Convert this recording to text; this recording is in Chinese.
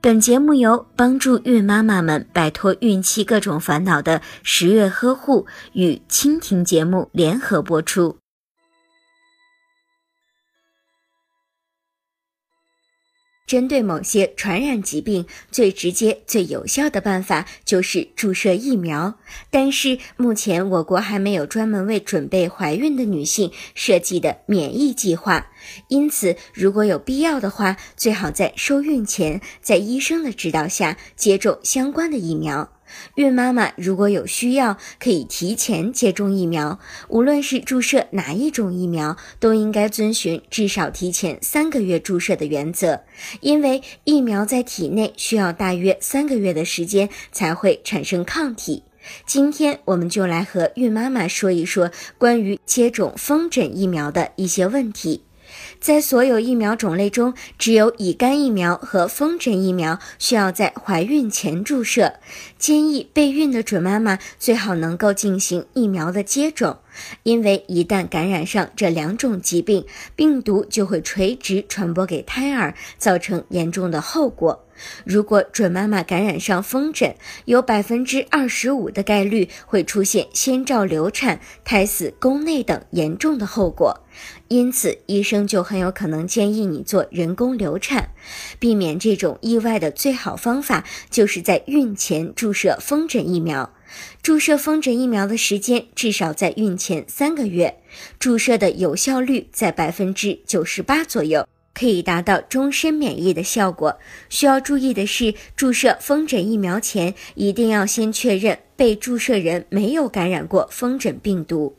本节目由帮助孕妈妈们摆脱孕期各种烦恼的十月呵护与蜻蜓节目联合播出。针对某些传染疾病，最直接、最有效的办法就是注射疫苗。但是目前我国还没有专门为准备怀孕的女性设计的免疫计划，因此如果有必要的话，最好在受孕前，在医生的指导下接种相关的疫苗。孕妈妈如果有需要，可以提前接种疫苗。无论是注射哪一种疫苗，都应该遵循至少提前三个月注射的原则，因为疫苗在体内需要大约三个月的时间才会产生抗体。今天我们就来和孕妈妈说一说关于接种风疹疫苗的一些问题。在所有疫苗种类中，只有乙肝疫苗和风疹疫苗需要在怀孕前注射。建议备孕的准妈妈最好能够进行疫苗的接种，因为一旦感染上这两种疾病，病毒就会垂直传播给胎儿，造成严重的后果。如果准妈妈感染上风疹，有百分之二十五的概率会出现先兆流产、胎死宫内等严重的后果，因此医生就很有可能建议你做人工流产。避免这种意外的最好方法，就是在孕前注射风疹疫苗。注射风疹疫苗的时间至少在孕前三个月，注射的有效率在百分之九十八左右。可以达到终身免疫的效果。需要注意的是，注射风疹疫苗前一定要先确认被注射人没有感染过风疹病毒。